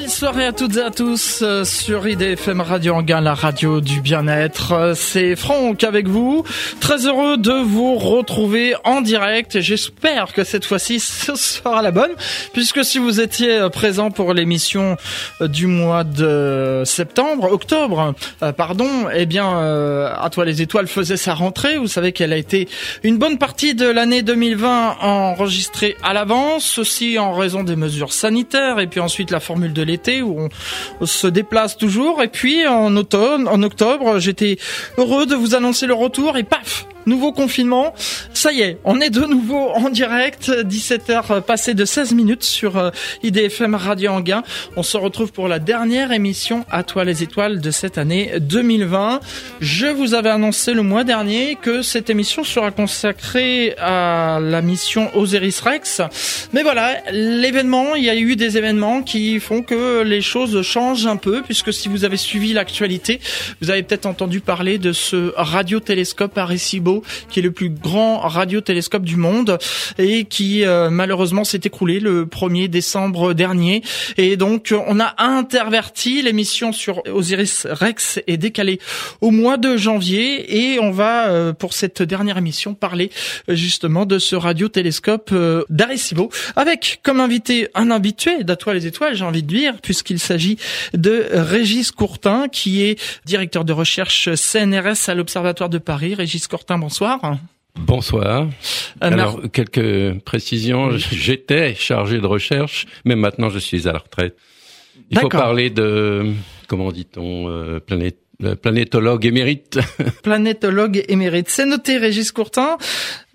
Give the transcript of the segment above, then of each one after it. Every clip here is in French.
Belle soirée à toutes et à tous euh, sur IDFM Radio Anguin, la radio du bien-être. Euh, C'est Franck avec vous. Très heureux de vous retrouver en direct. J'espère que cette fois-ci ce sera la bonne, puisque si vous étiez euh, présent pour l'émission du mois de septembre, octobre, pardon, eh bien, à toi les étoiles faisait sa rentrée. Vous savez qu'elle a été une bonne partie de l'année 2020 enregistrée à l'avance, ceci en raison des mesures sanitaires, et puis ensuite la formule de l'été où on se déplace toujours. Et puis en automne, en octobre, j'étais heureux de vous annoncer le retour et paf, nouveau confinement. Ça y est, on est de nouveau en direct, 17h passées de 16 minutes sur euh, IDFM Radio Anguin. On se retrouve pour la dernière émission à toi les étoiles de cette année 2020. Je vous avais annoncé le mois dernier que cette émission sera consacrée à la mission Osiris Rex. Mais voilà, l'événement, il y a eu des événements qui font que les choses changent un peu puisque si vous avez suivi l'actualité, vous avez peut-être entendu parler de ce radiotélescope Arecibo qui est le plus grand radiotélescope du monde et qui euh, malheureusement s'est écroulé le 1er décembre dernier. Et donc on a interverti l'émission sur Osiris Rex est décalée au mois de janvier et on va euh, pour cette dernière émission parler euh, justement de ce radiotélescope euh, d'Arecibo avec comme invité un habitué d'Atoile les étoiles, j'ai envie de dire, puisqu'il s'agit de Régis Courtin qui est directeur de recherche CNRS à l'Observatoire de Paris. Régis Courtin, bonsoir. Bonsoir. Euh, Alors, quelques précisions. J'étais chargé de recherche, mais maintenant je suis à la retraite. Il faut parler de, comment dit-on, euh, planète, euh, planétologue émérite. planétologue émérite. C'est noté, Régis Courtin.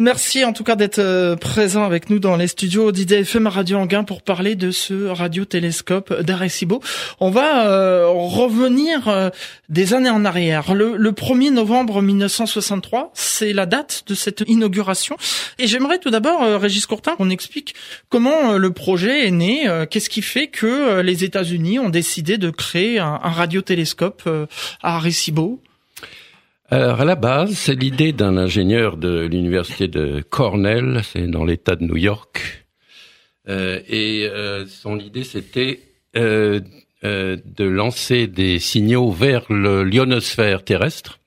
Merci en tout cas d'être euh, présent avec nous dans les studios d'IDFM Radio Anguin pour parler de ce radiotélescope d'Arecibo. On va euh, revenir euh, des années en arrière. Le, le 1er novembre 1963, c'est la date de cette inauguration. Et j'aimerais tout d'abord, euh, Régis Courtin, qu'on explique comment euh, le projet est né, euh, qu'est-ce qui fait que les États-Unis ont décidé de créer un, un radiotélescope à Arecibo. Alors, à la base, c'est l'idée d'un ingénieur de l'université de Cornell, c'est dans l'État de New York. Euh, et euh, son idée, c'était euh, euh, de lancer des signaux vers l'ionosphère terrestre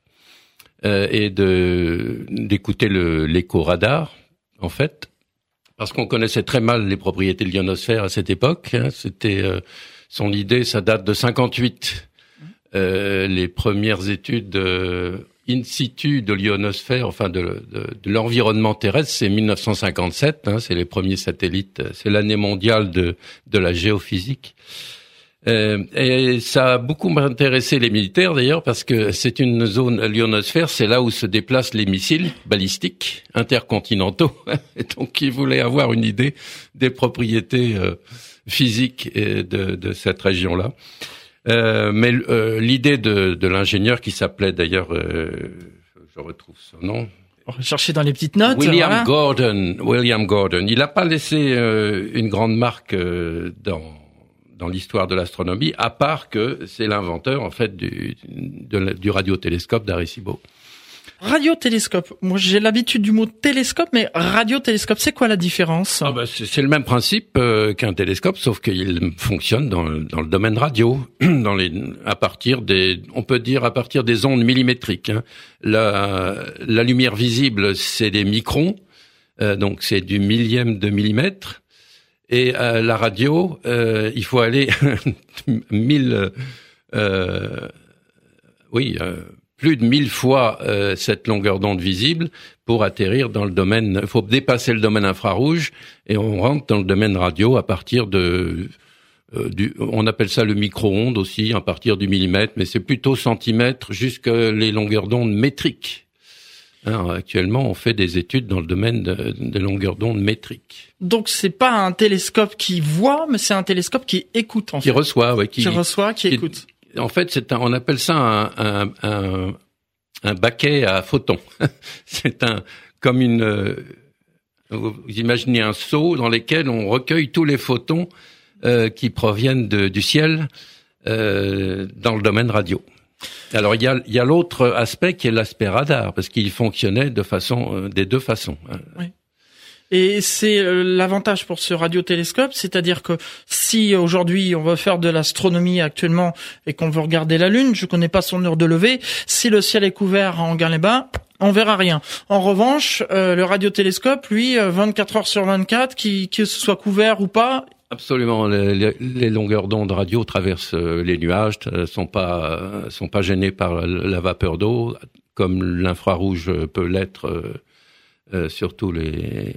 euh, et de d'écouter l'écho-radar, en fait, parce qu'on connaissait très mal les propriétés de l'ionosphère à cette époque. hein. C'était euh, son idée, ça date de 58. Euh, les premières études in situ de l'ionosphère, enfin de, de, de l'environnement terrestre, c'est 1957. Hein, c'est les premiers satellites. euh, C'est l'année mondiale de, de la géophysique. Euh, et ça a beaucoup intéressé les militaires d'ailleurs parce que c'est une zone l'ionosphère, c'est là où se déplacent les missiles balistiques intercontinentaux. Et donc ils voulaient avoir une idée des propriétés physiques de, de cette région-là. Euh, mais euh, l'idée de, de l'ingénieur qui s'appelait d'ailleurs, euh, je retrouve son nom, chercher dans les petites notes. William voilà. Gordon. William Gordon. Il n'a pas laissé euh, une grande marque euh, dans dans l'histoire de l'astronomie, à part que c'est l'inventeur en fait du de du radiotélescope d'Arecibo. Radiotélescope. Moi, j'ai l'habitude du mot télescope, mais radiotélescope, c'est quoi la différence? Ah bah, c'est le même principe euh, qu'un télescope, sauf qu'il fonctionne dans, dans le domaine radio, dans les, à partir des, on peut dire à partir des ondes millimétriques. hein. La, la lumière visible, c'est des microns, euh, donc c'est du millième de millimètre. Et euh, la radio, euh, il faut aller mille, euh, oui, euh, plus de mille fois euh, cette longueur d'onde visible pour atterrir dans le domaine. Il faut dépasser le domaine infrarouge et on rentre dans le domaine radio à partir de euh, du, on appelle ça le micro-ondes aussi, à partir du millimètre, mais c'est plutôt centimètre jusqu'à les longueurs d'onde métriques. Hein, actuellement, on fait des études dans le domaine de- des longueurs d'onde métriques. Donc, c'est pas un télescope qui voit, mais c'est un télescope qui écoute, en Qui fait. reçoit, ouais, qui, Qui reçoit, qui qui- écoute. En fait, c'est un, on appelle ça un, un, un, baquet à photons. c'est un comme une. euh, Vous imaginez un seau dans lequel on recueille tous les photons euh, qui proviennent de- du ciel euh, dans le domaine radio. Alors il y a, y a l'autre aspect qui est l'aspect radar parce qu'il fonctionnait de façon euh, des deux façons. hein. Et c'est euh, l'avantage pour ce radiotélescope, c'est-à-dire que si aujourd'hui on veut faire de l'astronomie actuellement et qu'on veut regarder la Lune, je connais pas son heure de lever, si le ciel est couvert à Anguin-les-Bains, on verra rien. En revanche, euh, le radiotélescope, lui, 24 heures sur 24, qui, que ce soit couvert ou pas, Absolument. Les, les longueurs d'onde radio traversent les nuages, sont pas sont pas gênées par la vapeur d'eau, comme l'infrarouge peut l'être euh, surtout les,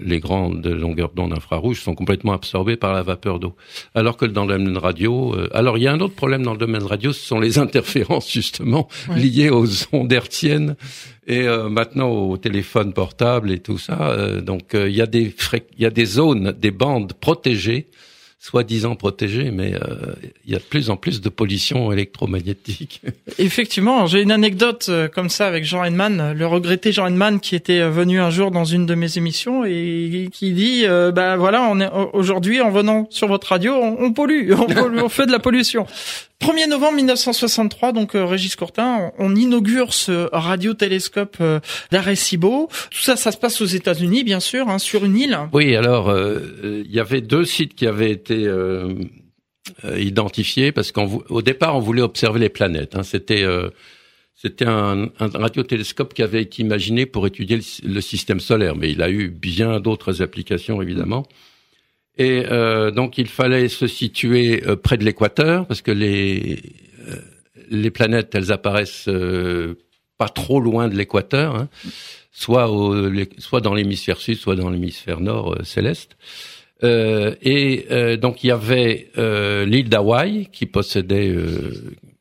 les grandes longueurs d'onde infrarouges, sont complètement absorbées par la vapeur d'eau. Alors que dans le domaine radio, euh, alors il y a un autre problème dans le domaine radio, ce sont les interférences justement liées aux ondes hertziennes et euh, maintenant au téléphone portable et tout ça. donc il y a des il y a des zones, des bandes protégées soi-disant protégé, mais euh, il y a de plus en plus de pollution électromagnétique. Effectivement, j'ai une anecdote euh, comme ça avec Jean Henman, le regretté Jean Henman qui était euh, venu un jour dans une de mes émissions et qui dit bah voilà, on est aujourd'hui en venant sur votre radio, on, pollue, on, pollue, on fait de la pollution. 1er novembre 1963, donc euh, Régis Courtin, on, inaugure ce radiotélescope euh, d'Arecibo. Tout ça, ça se passe aux États-Unis, bien sûr, hein, sur une île. Oui, alors euh, il y avait deux sites qui avaient été identifiés parce qu'au départ, on voulait observer les planètes. Hein. C'était c'était un, un, radiotélescope qui avait été imaginé pour étudier le, système solaire, mais il a eu bien d'autres applications évidemment. Et euh, donc il fallait se situer euh, près de l'équateur parce que les euh, planètes elles apparaissent pas trop loin de l'équateur, hein, soit dans l'hémisphère sud, soit dans l'hémisphère nord céleste. Et donc il y avait l'île d'Hawaï qui possédait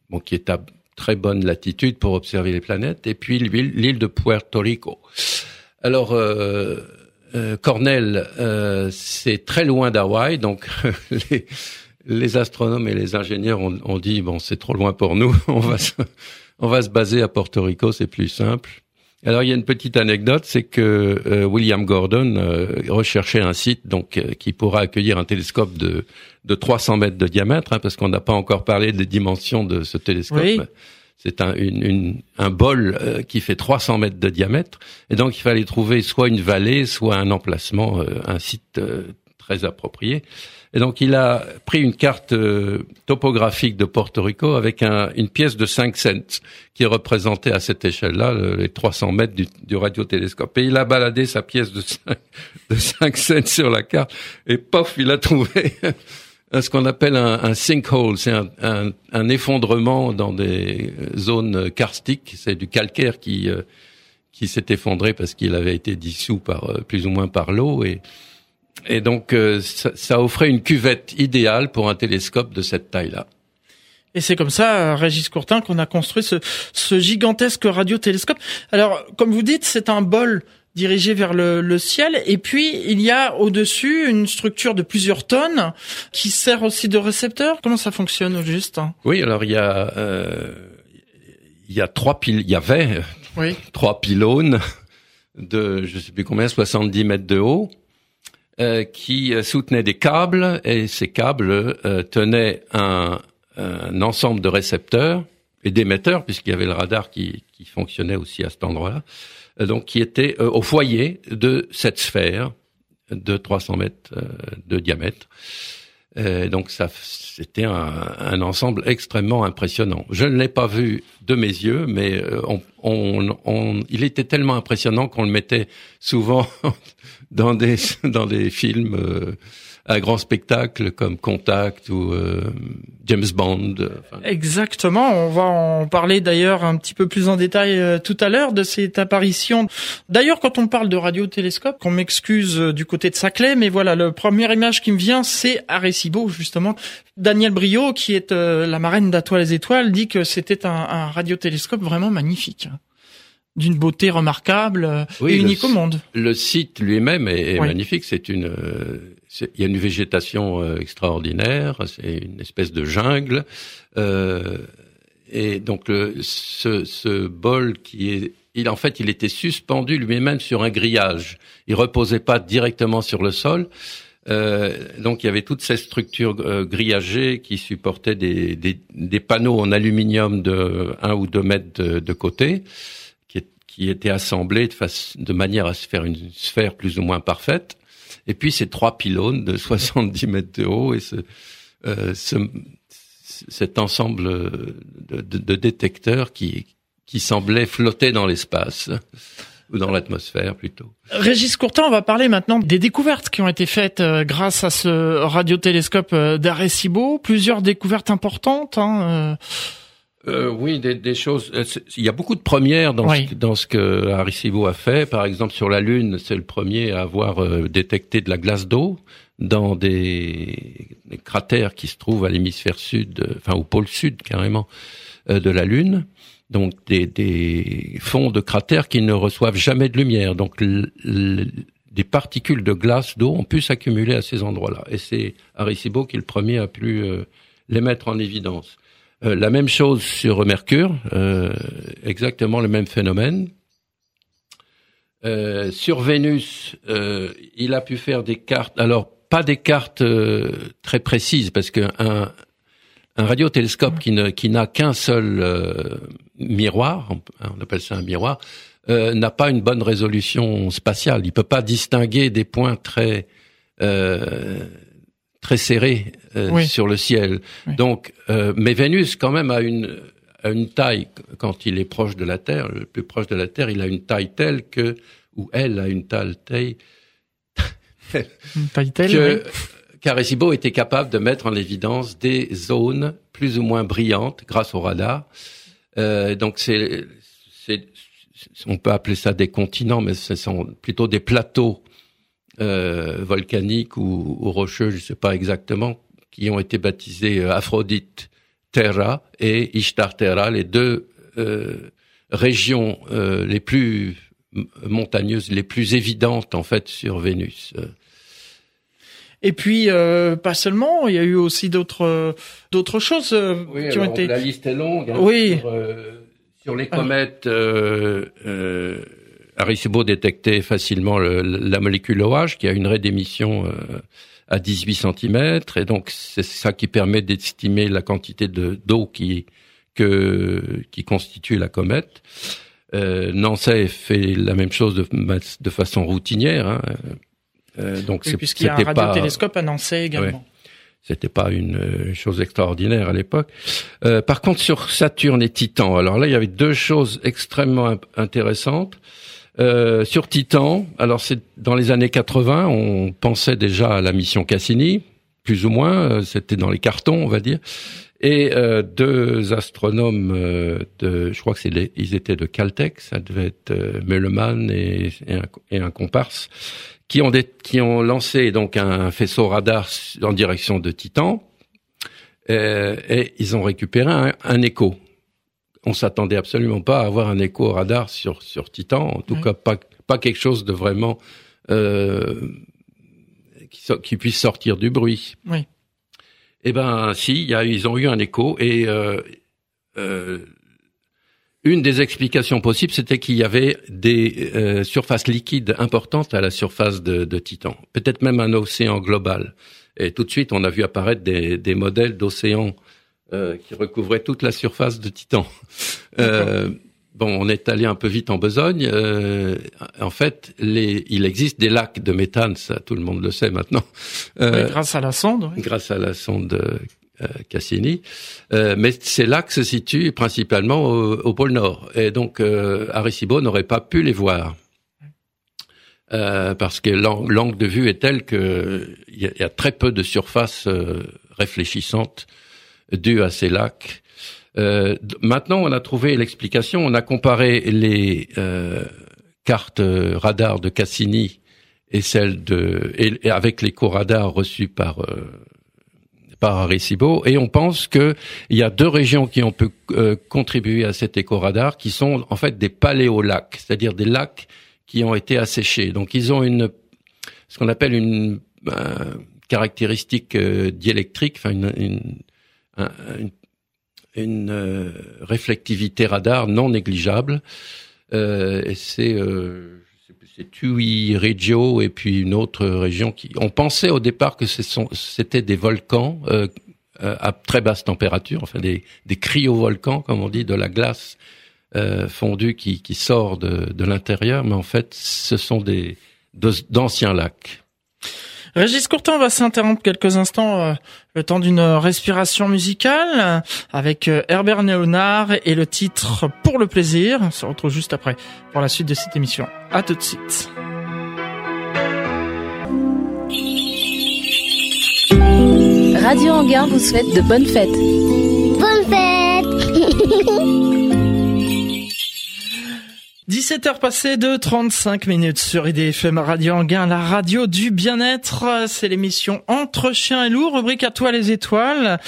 bon qui est à très bonne latitude pour observer les planètes, et puis l'île de Puerto Rico. Alors euh, Cornell, euh, c'est très loin d'Hawaï, donc les, les, astronomes et les ingénieurs ont, ont dit bon, c'est trop loin pour nous, on va se, on va se baser à Porto Rico, c'est plus simple. Alors il y a une petite anecdote, c'est que euh, William Gordon euh, recherchait un site donc qui pourra accueillir un télescope de de 300 mètres de diamètre, hein, parce qu'on n'a pas encore parlé des dimensions de ce télescope. Oui. C'est un, une, un bol euh, qui fait 300 mètres de diamètre, et donc il fallait trouver soit une vallée, soit un emplacement, euh, un site euh, très approprié. Et donc il a pris une carte topographique de Porto Rico avec un, une pièce de 5 cents qui représentait à cette échelle-là les 300 mètres du, radiotélescope. Et il a baladé sa pièce de 5, de 5 cents sur la carte et pof, il a trouvé ce qu'on appelle un, sinkhole, c'est un, un, un, effondrement dans des zones karstiques, c'est du calcaire qui euh, qui s'est effondré parce qu'il avait été dissous par euh, plus ou moins par l'eau. Et et donc euh, ça, ça, offrait une cuvette idéale pour un télescope de cette taille-là. Et c'est comme ça, Régis Courtin, qu'on a construit ce, ce gigantesque radiotélescope. Alors, comme vous dites, c'est un bol dirigé vers le, le, ciel. Et puis, il y a au-dessus une structure de plusieurs tonnes qui sert aussi de récepteur. Comment ça fonctionne au juste? Oui, alors il y a, euh, il y a trois piles, il y avait oui. trois pylônes de, je sais plus combien, 70 mètres de haut. Euh, qui soutenaient des câbles et ces câbles euh, tenaient un, ensemble de récepteurs et d'émetteurs puisqu'il y avait le radar qui, fonctionnait aussi à cet endroit-là euh, donc qui était euh, au foyer de cette sphère de 300 mètres euh, de diamètre. donc ça, c'était un, ensemble extrêmement impressionnant. Je ne l'ai pas vu de mes yeux, mais il était tellement impressionnant qu'on le mettait souvent dans des dans des films un grand spectacle comme Contact ou euh, James Bond. Exactement, on va en parler d'ailleurs un petit peu plus en détail euh, tout à l'heure de cette apparition. D'ailleurs, quand on parle de radiotélescope, qu'on m'excuse euh, du côté de Saclay, mais voilà, la première image qui me vient, c'est Arecibo, justement. Daniel Brio, qui est la marraine d'Atoile les Étoiles, dit que c'était un, un radiotélescope vraiment magnifique d'une beauté remarquable et unique au monde. Le site lui-même est, magnifique. C'est une, il y a une végétation euh, extraordinaire. C'est une espèce de jungle. Euh, et donc ce, ce, bol qui est, il en fait, il était suspendu lui-même sur un grillage. Il reposait pas directement sur le sol. Euh, donc il y avait toutes ces structures euh, grillagées qui supportaient des, des, des, panneaux en aluminium de un ou deux mètres de, de côté qui étaient assemblés de, de manière à se faire une sphère plus ou moins parfaite. Et puis ces trois pylônes de 70 mètres de haut et ce, euh, ce cet ensemble de, de, de, détecteurs qui, qui semblait flotter dans l'espace ou dans l'atmosphère plutôt. Régis Courtin, on va parler maintenant des découvertes qui ont été faites euh, grâce à ce radiotélescope euh, d'Arecibo. Plusieurs découvertes importantes. Hein, euh, oui, des, des, choses. Euh, il y a beaucoup de premières dans, ce, dans ce que Arecibo a fait. Par exemple, sur la Lune, c'est le premier à avoir euh, détecté de la glace d'eau dans des, des, cratères qui se trouvent à l'hémisphère sud, enfin au pôle sud carrément de la Lune. Donc des, des, fonds de cratères qui ne reçoivent jamais de lumière. Donc des particules de glace d'eau ont pu s'accumuler à ces endroits-là. Et c'est Arecibo qui le premier a pu les mettre en évidence. Euh, la même chose sur Mercure, euh, exactement le même phénomène. Euh, sur Vénus, il a pu faire des cartes. Alors pas des cartes très précises parce qu'un un, radiotélescope qui qui n'a qu'un seul miroir, on, appelle ça un miroir, n'a pas une bonne résolution spatiale. Il peut pas distinguer des points très très serré euh, sur le ciel. Donc, euh, mais Vénus quand même a une a une taille quand il est proche de la Terre, le plus proche de la Terre, il a une taille telle que ou elle a une telle taille, une taille telle que Caresibo était capable de mettre en évidence des zones plus ou moins brillantes grâce au radar. Euh, donc c'est c'est on peut appeler ça des continents, mais ce sont plutôt des plateaux euh, volcaniques ou, ou, rocheux, je ne sais pas exactement, qui ont été baptisés euh, Aphrodite Terra et Ishtar Terra, les deux euh, régions euh, les plus montagneuses, les plus évidentes en fait sur Vénus. Et puis euh, pas seulement, il y a eu aussi d'autres d'autres choses oui, qui ont été. La liste est longue. Hein, oui. Sur, sur les comètes. Arecibo détectait facilement le, la molécule OH qui a une raie d'émission euh, à 18 cm et donc c'est ça qui permet d'estimer la quantité de d'eau qui que qui constitue la comète. Euh, NANSA fait la même chose de, de façon routinière. Hein. Euh, donc oui, puisqu'il y a un radiotélescope à Nancy également. Ouais. C'était pas une euh, chose extraordinaire à l'époque. Euh, par contre, sur Saturne et Titan, alors là, il y avait deux choses extrêmement intéressantes. Euh, sur Titan, alors c'est dans les années 80, on pensait déjà à la mission Cassini, plus ou moins, euh, c'était dans les cartons, on va dire. Et euh, deux astronomes euh, de, je crois que c'est ils étaient de Caltech, ça devait être euh, et, un, comparse, qui ont des, qui ont lancé donc un faisceau radar en direction de Titan, et ils ont récupéré un, un écho on s'attendait absolument pas à avoir un écho radar sur sur Titan, en tout cas pas pas quelque chose de vraiment euh, qui, qui, puisse sortir du bruit. Oui. Eh ben si, y a, ils ont eu un écho et euh, euh, une des explications possibles, c'était qu'il y avait des euh, surfaces liquides importantes à la surface de, de Titan, peut-être même un océan global. Et tout de suite, on a vu apparaître des, des modèles d'océans euh, qui recouvrait toute la surface de Titan. Euh, bon, on est allé un peu vite en besogne. Euh, en fait, les, il existe des lacs de méthane, ça tout le monde le sait maintenant. Euh, grâce à la sonde. Oui. Grâce à la sonde euh, Cassini. mais ces lacs se situent principalement au, au pôle Nord. Et donc, Arecibo n'aurait pas pu les voir. parce que l'angle de vue est tel qu'il y, y, a très peu de surface réfléchissante dû à ces lacs. Euh, maintenant, on a trouvé l'explication. On a comparé les euh, cartes radar de Cassini et celles de et, avec les radars reçus par euh, par Arecibo et on pense que il y a deux régions qui ont pu euh, contribuer à cet éco-radar qui sont en fait des paléolacs, c'est-à-dire des lacs qui ont été asséchés. Donc ils ont une ce qu'on appelle une caractéristique euh, diélectrique, enfin une, une une, une euh, réflectivité radar non négligeable. Euh, et c'est euh, c'est Tui et puis une autre région qui. On pensait au départ que c'était des volcans à très basse température, enfin des, des cryovolcans, comme on dit, de la glace fondu qui, qui sort de, de l'intérieur, mais en fait, ce sont des d'anciens lacs. Régis Courtin va s'interrompre quelques instants, euh, le temps d'une respiration musicale, avec euh, Herbert Léonard et le titre Pour le plaisir. On se retrouve juste après pour la suite de cette émission. À tout de suite. Radio Anguin vous souhaite de bonnes fêtes. Bonne fête 17h passées de 35 minutes sur IDFM Radio Anguin, la radio du bien-être. C'est l'émission Entre chiens et loups, rubrique à toi les étoiles,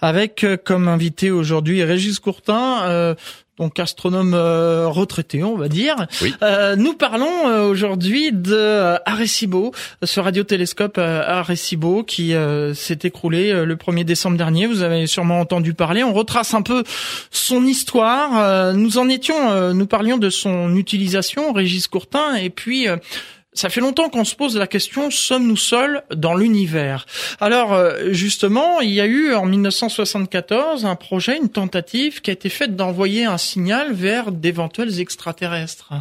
avec euh, comme invité aujourd'hui Régis Courtin, euh, donc astronome euh, retraité, on va dire. Euh, nous parlons euh, aujourd'hui de Arecibo, ce radiotélescope Arecibo qui s'est écroulé le 1er décembre dernier. Vous avez sûrement entendu parler. On retrace un peu son histoire. nous en étions, nous parlions de son utilisation, Régis Courtin, et puis ça fait longtemps qu'on se pose la question sommes-nous seuls dans l'univers? Alors euh, justement, il y a eu en 1974 un projet, une tentative qui a été faite d'envoyer un signal vers d'éventuels extraterrestres.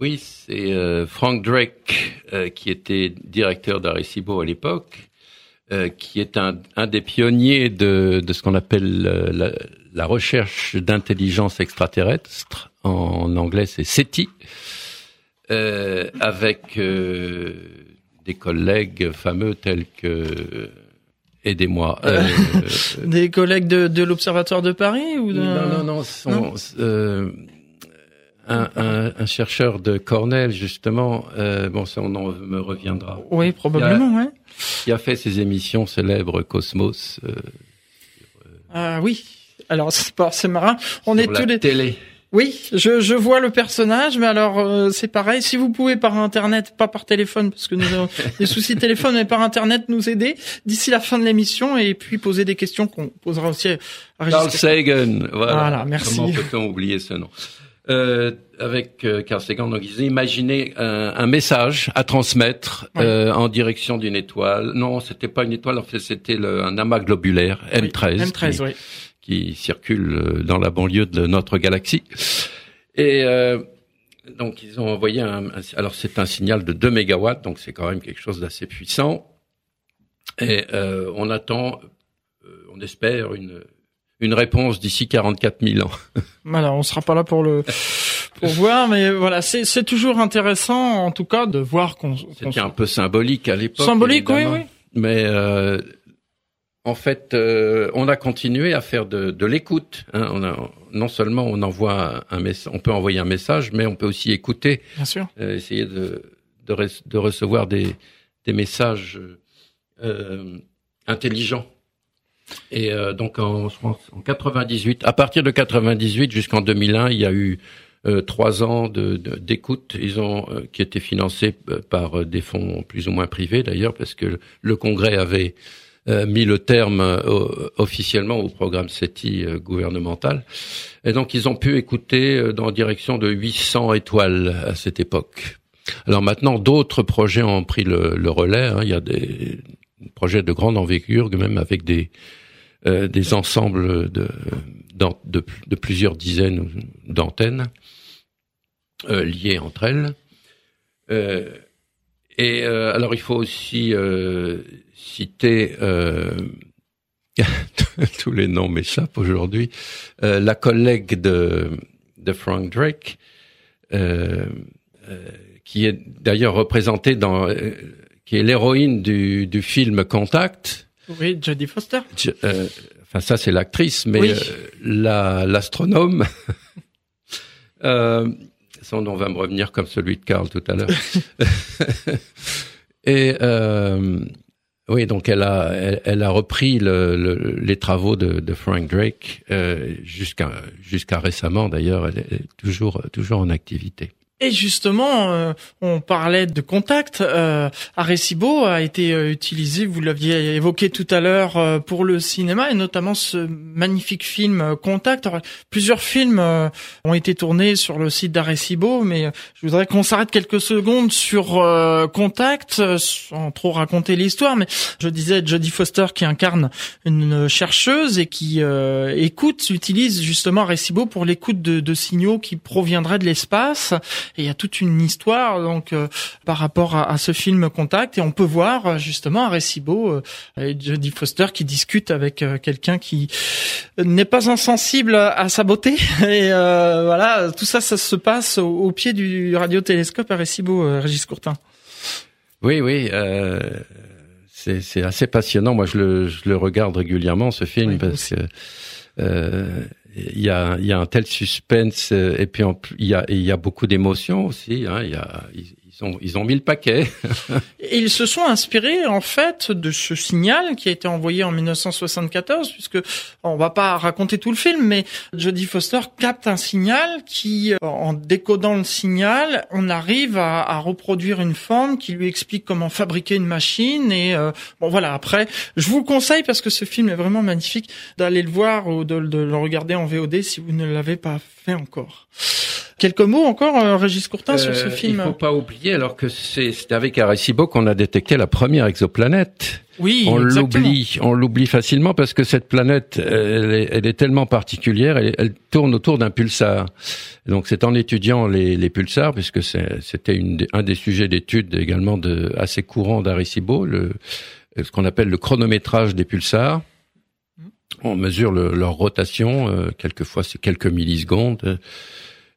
Oui, c'est euh, Frank Drake euh, qui était directeur d'Arecibo à l'époque, qui est un, des pionniers de, ce qu'on appelle la, la, recherche d'intelligence extraterrestre. En anglais, c'est SETI. Euh, avec euh, des collègues fameux tels que aidez-moi. Euh, des collègues de, de l'Observatoire de Paris ou de... Non, non, non. un, un, un, chercheur de Cornell, justement, bon, ça on en me reviendra. Oui, probablement, oui. Qui a fait ses émissions célèbres Cosmos. ah oui. Alors c'est marrant. On est tous les télé. Oui, je, je vois le personnage, mais alors euh, c'est pareil. Si vous pouvez par internet, pas par téléphone, parce que nous avons des soucis de téléphone, mais par internet nous aider d'ici la fin de l'émission et puis poser des questions qu'on posera aussi à Carl Sagan. Voilà. voilà merci. Comment peut-on oublier ce nom? Euh, avec euh, Carl Sagan, donc ils imaginaient un, un message à transmettre euh, en direction d'une étoile. Non, c'était pas une étoile, en fait, c'était un amas globulaire M13. M13, oui qui circule euh, dans la banlieue de notre galaxie. Et euh, donc ils ont envoyé un, alors c'est un signal de 2 mégawatts, donc c'est quand même quelque chose d'assez puissant. Et euh, on attend, euh, on espère une une réponse d'ici 44 000 ans. Voilà, on sera pas là pour le pour voir, mais voilà, c'est c'est toujours intéressant en tout cas de voir qu'on. C'était un peu symbolique à l'époque. Symbolique, oui, oui. Mais euh, en fait, euh, on a continué à faire de, de l'écoute. Hein. On a, non seulement on envoie un message, on peut envoyer un message, mais on peut aussi écouter. Bien sûr. Euh, essayer de, de, de, recevoir des, des messages euh, intelligents. Et euh, donc en, en 98, à partir de 98 jusqu'en 2001, il y a eu euh, trois ans de, d'écoute. Ils ont qui étaient financés par des fonds plus ou moins privés d'ailleurs, parce que le Congrès avait mis le terme euh, officiellement au programme SETI euh, gouvernemental. Et donc ils ont pu écouter dans direction de 800 étoiles à cette époque. Alors maintenant, d'autres projets ont pris le, le relais. Hein. Il y a des projets de grande envergure, même avec des des ensembles de, de, de plusieurs dizaines d'antennes liées entre elles. et alors il faut aussi citer euh, tous les noms m'échappent aujourd'hui. Euh, la collègue de, de Frank Drake, euh, qui est d'ailleurs représentée dans, qui est l'héroïne du, du film Contact. Oui, Jodie Foster. enfin, ça c'est l'actrice, mais la l'astronome. son nom va me revenir comme celui de Carl tout à l'heure. Et euh, oui, donc elle a, elle, a repris le, les travaux de, de Frank Drake euh, jusqu'à jusqu'à récemment. D'ailleurs, elle est toujours toujours en activité. Et justement, euh, on parlait de contact. Euh, Arecibo a été euh, utilisé, vous l'aviez évoqué tout à l'heure, euh, pour le cinéma et notamment ce magnifique film Contact. Plusieurs films ont été tournés sur le site d'Arecibo, mais je voudrais qu'on s'arrête quelques secondes sur Contact, sans trop raconter l'histoire. Mais je disais Jodie Foster qui incarne une chercheuse et qui écoute, utilise justement Arecibo pour l'écoute de, de signaux qui proviendraient de l'espace. Et il y a toute une histoire donc euh, par rapport à, ce film Contact. Et on peut voir euh, justement Arecibo euh, et Jodie Foster qui discute avec quelqu'un qui n'est pas insensible à sa beauté. Et voilà tout ça ça se passe au, pied du radiotélescope. Arecibo Régis Courtin. Oui oui c'est assez passionnant. Moi je le, je le regarde régulièrement ce film parce que il y a, y a un tel suspense euh, et puis il y a, y a beaucoup d'émotions aussi. Hein, y a, ils ont, ils ont mis le paquet. et ils se sont inspirés en fait de ce signal qui a été envoyé en 1974, puisque on va pas raconter tout le film, mais Jodie Foster capte un signal qui, euh, en décodant le signal, on arrive à, à reproduire une forme qui lui explique comment fabriquer une machine. Et euh, bon voilà. Après, je vous conseille parce que ce film est vraiment magnifique d'aller le voir ou de, de le regarder en VOD si vous ne l'avez pas fait encore. Quelques mots encore, euh, Régis Courtin, sur ce euh, film. Il faut pas oublier, alors que c'est avec Arecibo qu'on a détecté la première exoplanète. Oui, on l'oublie, on l'oublie facilement parce que cette planète, elle est, tellement particulière, elle, tourne autour d'un pulsar. Donc c'est en étudiant les, pulsars, puisque c'était un des sujets d'étude également de, assez courant d'Arecibo, le, ce qu'on appelle le chronométrage des pulsars. On mesure leur rotation, euh, quelquefois c'est quelques millisecondes.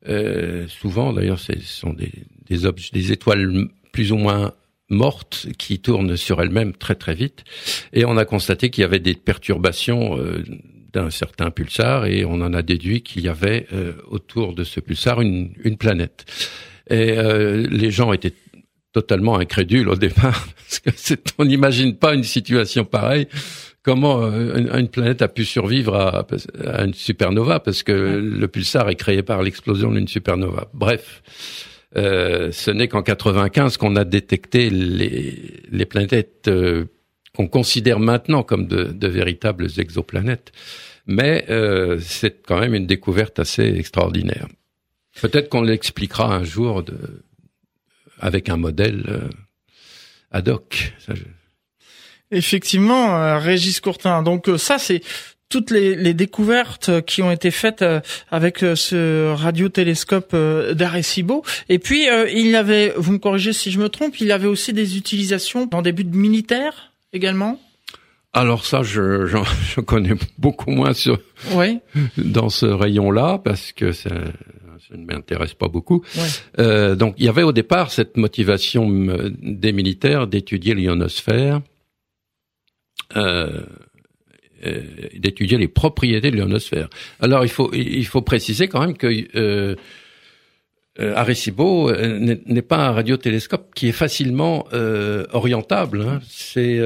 Euh, souvent, d'ailleurs, ce sont des, étoiles plus ou moins mortes qui tournent sur elles-mêmes très très vite. Et on a constaté qu'il y avait des perturbations euh, d'un certain pulsar et on en a déduit qu'il y avait euh, autour de ce pulsar une, planète. Et les gens étaient totalement incrédules au départ parce que on n'imagine pas une situation pareille comment euh, une, planète a pu survivre à, une supernova parce que le pulsar est créé par l'explosion d'une supernova. Bref, euh, ce n'est qu'en 95 qu'on a détecté les, les planètes euh, qu'on considère maintenant comme de, de, véritables exoplanètes. Mais euh, c'est quand même une découverte assez extraordinaire. Peut-être qu'on l'expliquera un jour de, avec un modèle ad hoc. Ça, je... Effectivement, euh, Régis Courtin. Donc euh, ça, c'est toutes les, découvertes qui ont été faites euh, avec ce radiotélescope d'Arecibo. Et puis, il y avait, vous me corrigez si je me trompe, il y avait aussi des utilisations dans des buts militaires également? Alors ça, je, je, connais beaucoup moins sur oui. dans ce rayon-là parce que ça, ça ne m'intéresse pas beaucoup. Euh, donc il y avait au départ cette motivation des militaires d'étudier l'ionosphère euh, euh, d'étudier les propriétés de l'ionosphère. Alors il faut il faut préciser quand même que euh, euh Arecibo n'est pas un radiotélescope qui est facilement orientable. Hein. C'est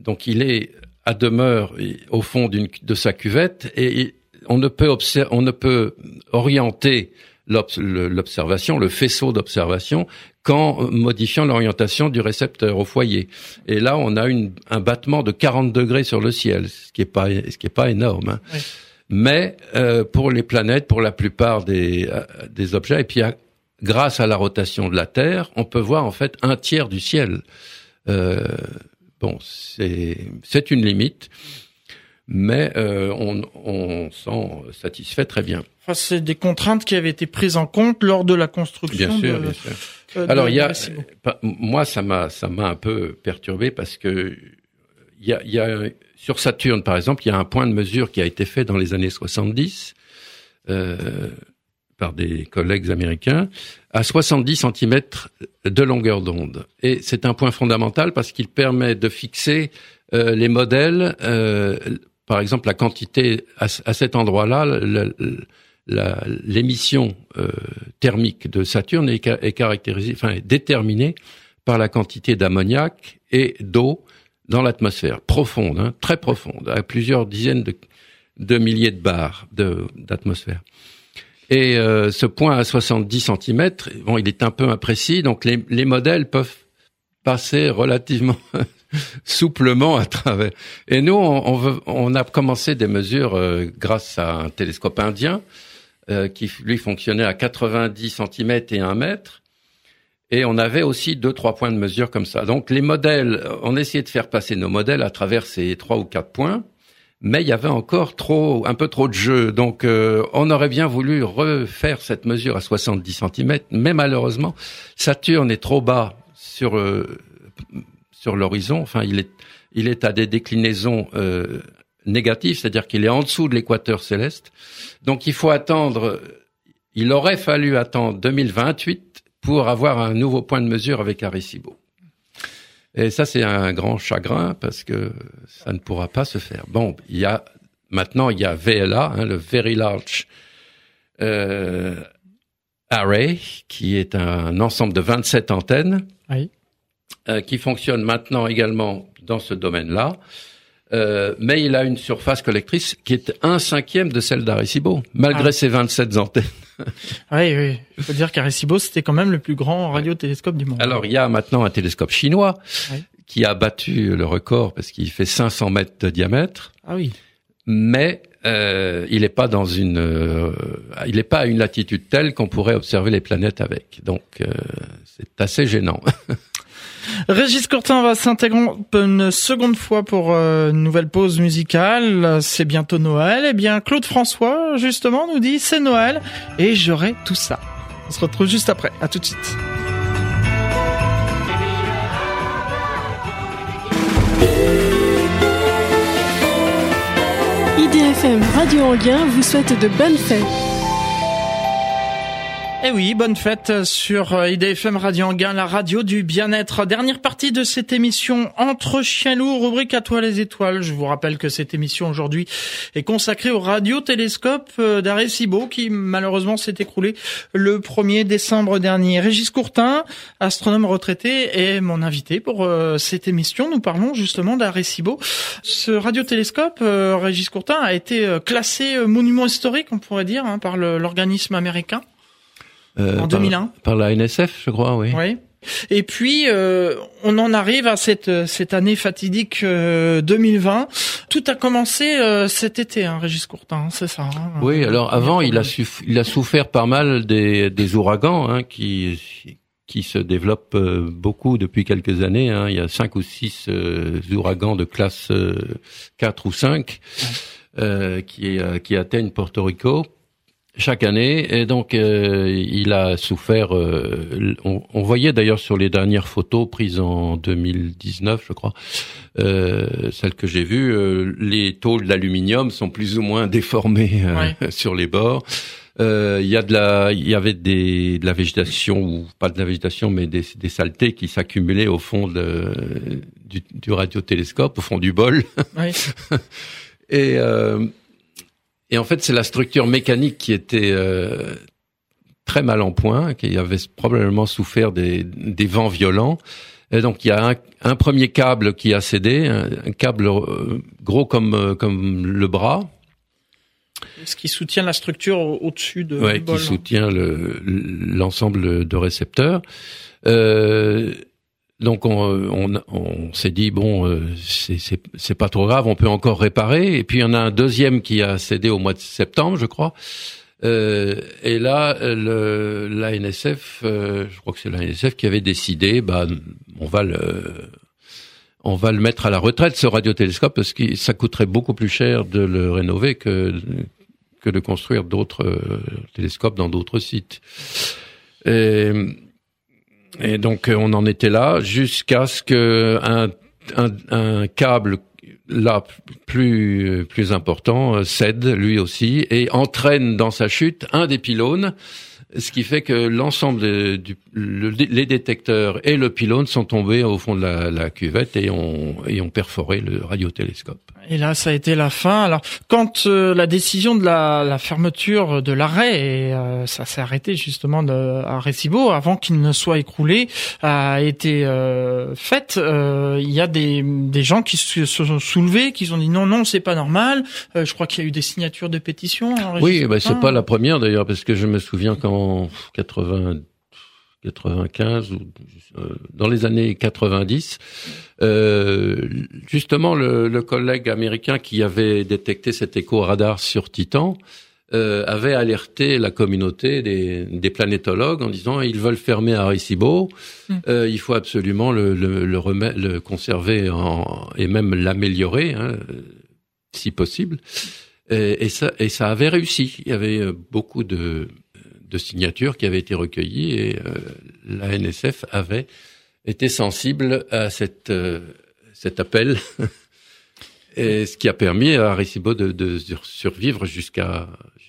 donc il est à demeure au fond de sa cuvette et on ne peut on ne peut orienter l'observation, le faisceau d'observation, qu'en modifiant l'orientation du récepteur au foyer. Et là, on a une, un battement de 40 degrés sur le ciel, ce qui est pas, ce qui est pas énorme. Hein. Mais euh, pour les planètes, pour la plupart des, euh, des objets, et puis grâce à la rotation de la Terre, on peut voir en fait un tiers du ciel. Euh, bon, c'est c'est une limite, mais euh, on, on s'en satisfait très bien c'est des contraintes qui avaient été prises en compte lors de la construction. Bien sûr, bien sûr. Euh, Alors il y a, moi ça m'a ça m'a un peu perturbé parce que il y a, y a sur Saturne par exemple il y a un point de mesure qui a été fait dans les années 70 euh, par des collègues américains à 70 cm de longueur d'onde. Et c'est un point fondamental parce qu'il permet de fixer euh, les modèles euh, par exemple la quantité à, à cet endroit-là l'émission euh, thermique de Saturne est, caractérisée, enfin est déterminée par la quantité d'ammoniac et d'eau dans l'atmosphère profonde, hein, très profonde, à plusieurs dizaines de, de milliers de bars d'atmosphère. Et euh, ce point à 70 cm, bon, il est un peu imprécis, donc les, les modèles peuvent passer relativement souplement à travers. Et nous, on, veut, on a commencé des mesures euh, grâce à un télescope indien euh, qui lui fonctionnait à 90 cm et 1 mètre. Et on avait aussi deux, trois points de mesure comme ça. Donc les modèles, on essayait de faire passer nos modèles à travers ces trois ou quatre points, mais il y avait encore trop, un peu trop de jeu. Donc euh, on aurait bien voulu refaire cette mesure à 70 cm, mais malheureusement, Saturne est trop bas sur sur l'horizon. Enfin, il est, il est à des déclinaisons euh, négatives, c'est-à-dire qu'il est en dessous de l'équateur céleste. Donc, il faut attendre. Il aurait fallu attendre 2028 pour avoir un nouveau point de mesure avec Arecibo. Et ça, c'est un grand chagrin parce que ça ne pourra pas se faire. Bon, il y a maintenant il y a VLA, hein, le Very Large euh, Array, qui est un ensemble de 27 antennes. Oui. Euh, qui fonctionne maintenant également dans ce domaine-là. Euh, mais il a une surface collectrice qui est un cinquième de celle d'Arecibo, malgré ah. ses 27 antennes. oui, oui. Il faut dire qu'Arecibo, c'était quand même le plus grand radiotélescope du monde. Alors, il y a maintenant un télescope chinois qui a battu le record parce qu'il fait 500 mètres de diamètre. Ah oui. Mais euh, il n'est pas dans une, euh, il n'est pas à une latitude telle qu'on pourrait observer les planètes avec. Donc, euh, c'est assez gênant. Régis Courtin va s'intégrer une seconde fois pour euh, une nouvelle pause musicale. C'est bientôt Noël. Eh bien, Claude François, justement, nous dit c'est Noël et j'aurai tout ça. On se retrouve juste après. À tout de suite. IDFM Radio Anguin vous souhaite de bonnes fêtes. Eh oui, bonne fête sur euh, IDFM Radio Anguin, la radio du bien-être. Dernière partie de cette émission Entre chiens loups, rubrique à toi les étoiles. Je vous rappelle que cette émission aujourd'hui est consacrée au radiotélescope euh, d'Arecibo qui malheureusement s'est écroulé le 1er décembre dernier. Régis Courtin, astronome retraité, est mon invité pour euh, cette émission. Nous parlons justement d'Arecibo. Ce radiotélescope, Régis Courtin, a été classé monument historique, on pourrait dire, hein, par l'organisme américain. Euh, en 2001 par, la NSF, je crois, oui. Oui. Et puis euh, on en arrive à cette cette année fatidique 2020. Euh, Tout a commencé cet été, hein, Régis Courtin, hein, c'est ça. Hein, oui, alors avant il a il a souffert pas mal des des ouragans hein, qui qui se développent beaucoup depuis quelques années. Hein. Il y a cinq ou six ouragans de classe 4 ou 5 qui qui atteignent Porto Rico chaque année. Et donc euh, il a souffert euh, on, voyait d'ailleurs sur les dernières photos prises en 2019 je crois euh, celles que j'ai vues euh, les tôles d'aluminium sont plus ou moins déformées sur les bords. Il y a de la il y avait des de la végétation ou pas de la végétation mais des, des saletés qui s'accumulaient au fond de, du, du radiotélescope au fond du bol. Et et en fait, c'est la structure mécanique qui était euh, très mal en point, qui avait probablement souffert des, des vents violents. Et donc il y a un, un premier câble qui a cédé, un, câble euh, gros comme euh, comme le bras. Ce qui soutient la structure au-dessus de. Ouais, qui soutient l'ensemble de récepteurs. Euh, donc on, on, s'est dit bon euh, c'est pas trop grave, on peut encore réparer. Et puis il y en a un deuxième qui a cédé au mois de septembre, je crois. Euh, et là, le, la NSF, euh, je crois que c'est la NSF qui avait décidé, bah on va le on va le mettre à la retraite ce radiotélescope parce que ça coûterait beaucoup plus cher de le rénover que que de construire d'autres euh, télescopes dans d'autres sites. Et donc euh, on en était là jusqu'à ce que un, un, un, câble là plus plus important euh, cède lui aussi et entraîne dans sa chute un des pylônes ce qui fait que l'ensemble du les détecteurs et le pylône sont tombés au fond de la, cuvette et ont perforé le radiotélescope. Et là, ça a été la fin. Alors, quand euh, la décision de la, la fermeture de l'arrêt, et euh, ça s'est arrêté justement de, à Recibo, avant qu'il ne soit écroulé, a été euh, faite, il y a des, des gens qui se sont soulevés, qui ont dit non, non, c'est pas normal. je crois qu'il y a eu des signatures de pétitions. Oui, bah, c'est pas la première d'ailleurs, parce que je me souviens qu'en 80 95 ou euh, dans les années 90, euh, justement le, le, collègue américain qui avait détecté cet écho radar sur Titan euh, avait alerté la communauté des, des, planétologues en disant ils veulent fermer Arecibo, euh, il faut absolument le, le, le, le conserver en, et même l'améliorer hein, si possible. Et, et, ça, et ça avait réussi. Il y avait beaucoup de de signatures qui avaient été recueillies et euh, la NSF avait été sensible à cette, euh, cet appel, et ce qui a permis à Recibo de, de survivre jusqu'à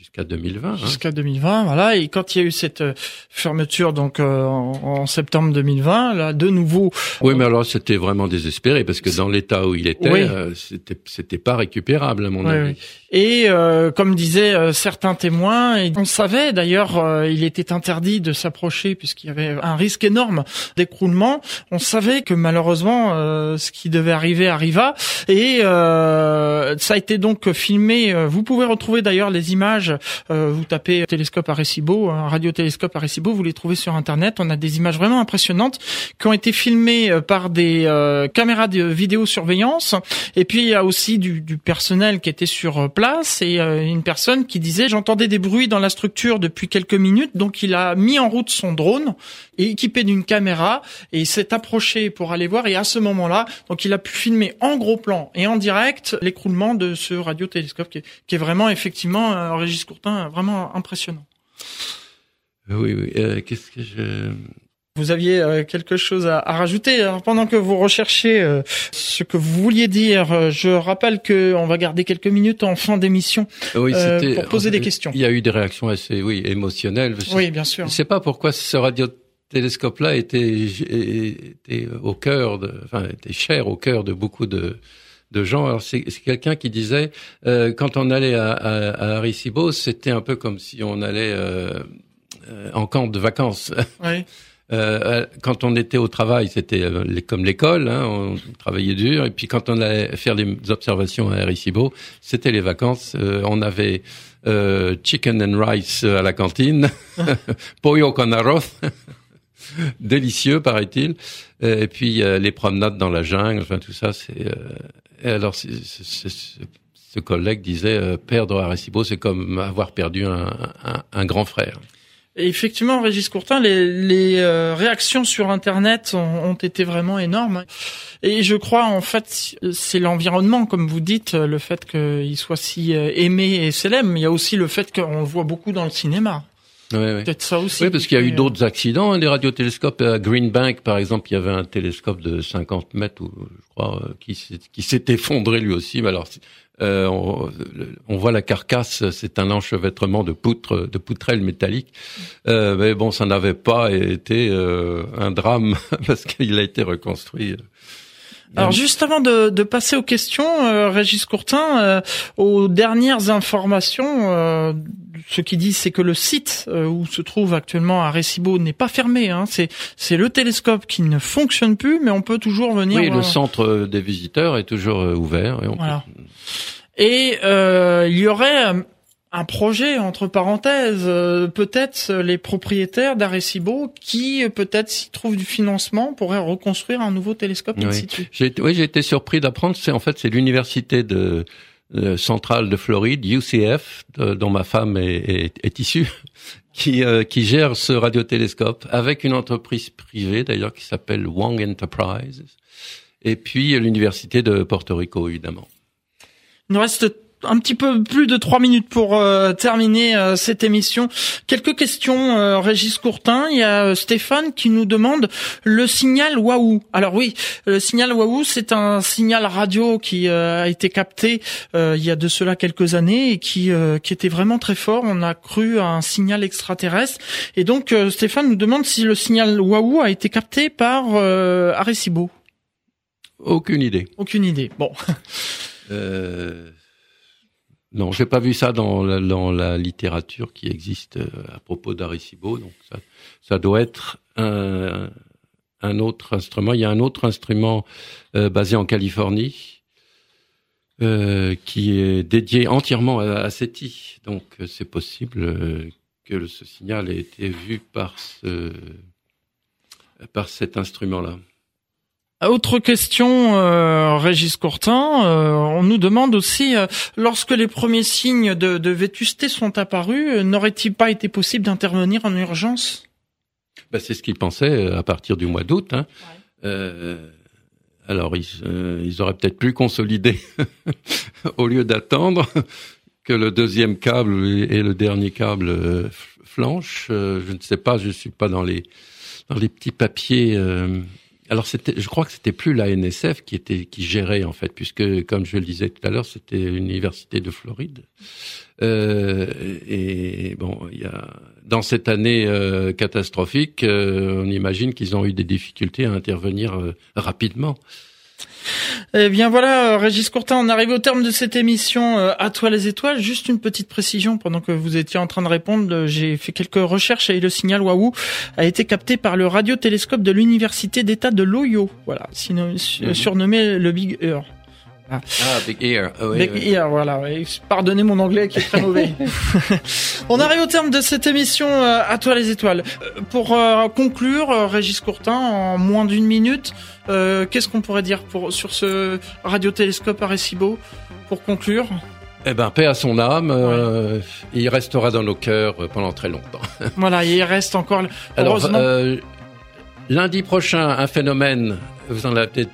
jusqu'à 2020. Hein. Jusqu'à 2020, voilà. Et quand il y a eu cette euh, fermeture, donc euh, en, septembre 2020, là, de nouveau. Oui, mais alors c'était vraiment désespéré parce que dans l'état où il était, euh, c'était c'était pas récupérable à mon avis. Et comme disaient certains témoins, on savait d'ailleurs, il était interdit de s'approcher puisqu'il y avait un risque énorme d'écroulement. On savait que malheureusement, ce qui devait arriver arriva. Et ça a été donc filmé. Vous pouvez retrouver d'ailleurs les images euh, vous tapez télescope Arecibo, un radiotélescope Arecibo, vous les trouvez sur internet. On a des images vraiment impressionnantes qui ont été filmées euh, par des euh, caméras de vidéosurveillance. Et puis il y a aussi du, du personnel qui était sur place et une personne qui disait j'entendais des bruits dans la structure depuis quelques minutes, donc il a mis en route son drone équipé d'une caméra et s'est approché pour aller voir et à ce moment-là, donc il a pu filmer en gros plan et en direct l'écroulement de ce radiotélescope qui est, qui est vraiment effectivement euh, Régis Courtin vraiment impressionnant. Oui, oui. Euh, Qu'est-ce que je vous aviez euh, quelque chose à, à, rajouter Alors, pendant que vous recherchez euh, ce que vous vouliez dire. Euh, je rappelle que on va garder quelques minutes en fin d'émission oui, pour poser des questions. Il y a eu des réactions assez, oui, émotionnelles. Oui, bien sûr. Je ne sais pas pourquoi ce radio télescope-là était, était au cœur, de, enfin, était cher au cœur de beaucoup de, de gens. Alors c'est quelqu'un qui disait euh, quand on allait à, à, à Arecibo, c'était un peu comme si on allait euh en camp de vacances. Oui. Euh, quand on était au travail, c'était euh, comme l'école, hein, on travaillait dur. Et puis quand on allait faire des observations à Arecibo, c'était les vacances. on avait chicken and rice à la cantine, pollo con arroz. délicieux, paraît-il. Et puis les promenades dans la jungle, enfin tout ça, c'est. Euh, alors ce collègue disait euh, perdre Arecibo, c'est comme avoir perdu un, un, un grand frère. Effectivement, Régis Courtin, les, les euh, réactions sur Internet ont, ont, été vraiment énormes. Et je crois, en fait, c'est l'environnement, comme vous dites, le fait qu'il soit si aimé et célèbre. Mais il y a aussi le fait qu'on le voit beaucoup dans le cinéma. Oui, Peut-être ça aussi. Oui, parce qu'il y a eu d'autres accidents, hein, des radiotélescopes. À Green Bank, par exemple, il y avait un télescope de 50 mètres, je crois, euh, qui s'est effondré lui aussi. Mais alors, euh, on, on, voit la carcasse, c'est un enchevêtrement de poutres, de poutrelles métalliques. Euh, mais bon, ça n'avait pas été euh, un drame parce qu'il a été reconstruit. Euh, alors juste avant de, de passer aux questions, euh, Régis Courtin, euh, aux dernières informations, euh, ce qui dit c'est que le site euh, où se trouve actuellement Arecibo n'est pas fermé. Hein. C'est c'est le télescope qui ne fonctionne plus, mais on peut toujours venir. Oui, le centre des visiteurs est toujours ouvert. Et, on voilà. Et il y aurait un projet entre parenthèses, euh, peut-être les propriétaires d'Arecibo qui euh, peut-être s'y trouvent du financement pourraient reconstruire un nouveau télescope oui. in situ. J'ai, oui, j'ai été surpris d'apprendre. C'est en fait c'est l'université de euh, centrale de Floride, UCF, de, dont ma femme est, est, est issue, qui euh, qui gère ce radiotélescope avec une entreprise privée d'ailleurs qui s'appelle Wong Enterprises, et puis l'université de Porto Rico évidemment. Il nous reste un petit peu plus de trois minutes pour euh, terminer euh, cette émission. Quelques questions, euh, Régis Courtin. Il y a euh, Stéphane qui nous demande le signal Wahoo. Alors oui, le signal Wahoo, c'est un signal radio qui euh, a été capté il y a de cela quelques années et qui, qui était vraiment très fort. On a cru à un signal extraterrestre. Et donc Stéphane nous demande si le signal Wahoo a été capté par Arecibo. Aucune idée. Aucune idée. Bon. Euh, non, j'ai pas vu ça dans la, littérature qui existe euh, à propos d'Arecibo. Donc ça, ça doit être un, un autre instrument. Il y a un autre instrument euh, basé en Californie euh, qui est dédié entièrement à, à SETI. Donc euh, c'est possible que ce signal ait été vu par ce par cet instrument-là. Autre question, euh, Régis Courtin. euh, on nous demande aussi, euh, lorsque les premiers signes de, de vétusté sont apparus, euh, n'aurait-il pas été possible d'intervenir en urgence? Ben, c'est ce qu'ils pensaient à partir du mois d'août. Hein. Euh, alors, ils, euh, ils auraient peut-être pu consolider au lieu d'attendre que le deuxième câble et le dernier câble flanchent. Euh, je ne sais pas, je suis pas dans les dans les petits papiers. Alors, c'était, je crois que c'était plus la NSF qui était qui gérait en fait, puisque comme je le disais tout à l'heure, c'était l'université de Floride. Euh, et bon, il y a dans cette année euh, catastrophique, euh, on imagine qu'ils ont eu des difficultés à intervenir rapidement. Eh bien voilà, euh, Régis Courtin, on arrive au terme de cette émission euh, À toi les étoiles. Juste une petite précision, pendant que vous étiez en train de répondre, euh, j'ai fait quelques recherches et le signal Wahoo a été capté par le radiotélescope de l'Université d'État de l'Ohio. Voilà, su- Mhm. surnommé le Big Ear. Ah, Big Ear. Ah, oui, Big oui. Ear, voilà. Pardonnez mon anglais qui est très mauvais. On arrive au terme de cette émission euh, À toi les étoiles. Euh, Pour euh, conclure, Régis Courtin, en moins d'une minute, euh, qu'est-ce qu'on pourrait dire pour sur ce radiotélescope Arecibo pour conclure? Eh ben, paix à son âme. euh, il restera dans nos cœurs pendant très longtemps. Voilà, il reste encore. Alors, Heureusement. euh, lundi prochain, un phénomène, vous en avez peut-être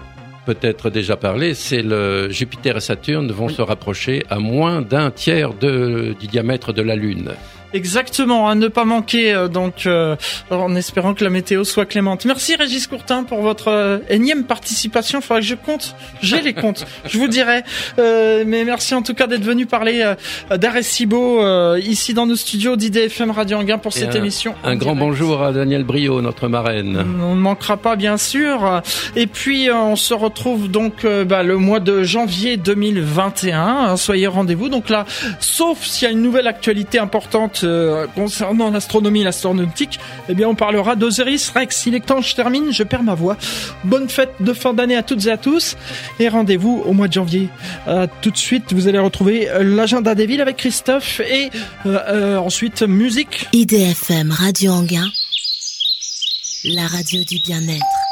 peut-être déjà parlé, c'est le Jupiter et Saturne vont Oui. se rapprocher à moins d'un tiers de, du diamètre de la Lune. Exactement, à ne pas manquer, euh, donc euh, en espérant que la météo soit clémente. Merci Régis Courtin pour votre euh, énième participation. Il faudrait que je compte, j'ai les comptes, je vous dirai. Euh, mais merci en tout cas d'être venu parler euh, d'Arecibo euh, ici dans nos studios d'IDFM Radio Anguin pour Et cette un- émission. Un grand direct. bonjour à Daniel Brio, notre marraine. On ne manquera pas, bien sûr. Et puis, on se retrouve donc bah, le mois de janvier 2021. hein, soyez rendez-vous. Donc là, sauf s'il y a une nouvelle actualité importante euh, concernant l'astronomie et l'astronautique, eh bien, on parlera d'Osiris Rex. Il est temps, je termine, je perds ma voix. Bonne fête de fin d'année à toutes et à tous. Et rendez-vous au mois de janvier. Euh, tout de suite, vous allez retrouver euh, l'agenda des villes avec Christophe et euh, ensuite musique. IDFM Radio Anguin, la radio du bien-être.